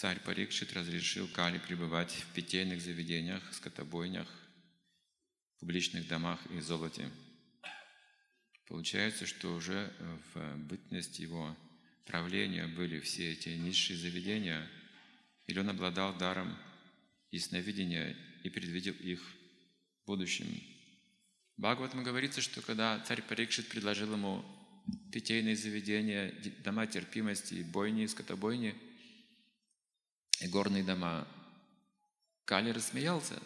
царь Парикшит разрешил Кали пребывать в питейных заведениях, скотобойнях, публичных домах и золоте. Получается, что уже в бытность его правления были все эти низшие заведения, или он обладал даром ясновидения и предвидел их в будущем. Бхагаватам говорится, что когда царь Парикшит предложил ему питейные заведения, дома терпимости, бойни, скотобойни и горные дома, Кали рассмеялся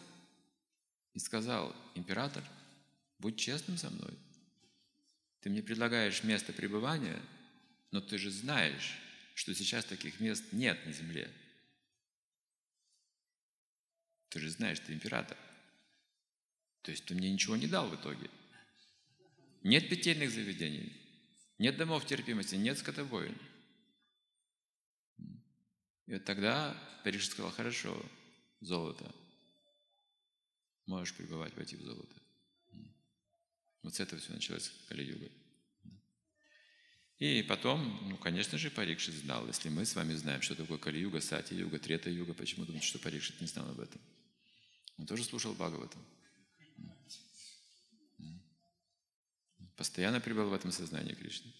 и сказал, император, будь честным со мной. Ты мне предлагаешь место пребывания, но ты же знаешь, что сейчас таких мест нет на земле. Ты же знаешь, ты император. То есть ты мне ничего не дал в итоге. Нет питейных заведений, нет домов терпимости, нет скотобоин. И вот тогда Париж сказал, хорошо, золото. Можешь пребывать, войти в золото. Вот с этого все началось Кали-юга. И потом, ну, конечно же, Парикшит знал. Если мы с вами знаем, что такое Кали-юга, Сати-юга, Трета-юга, почему думаете, что Парикшит не знал об этом? Он тоже слушал Бхагаватам. Постоянно пребывал в этом сознании Кришны.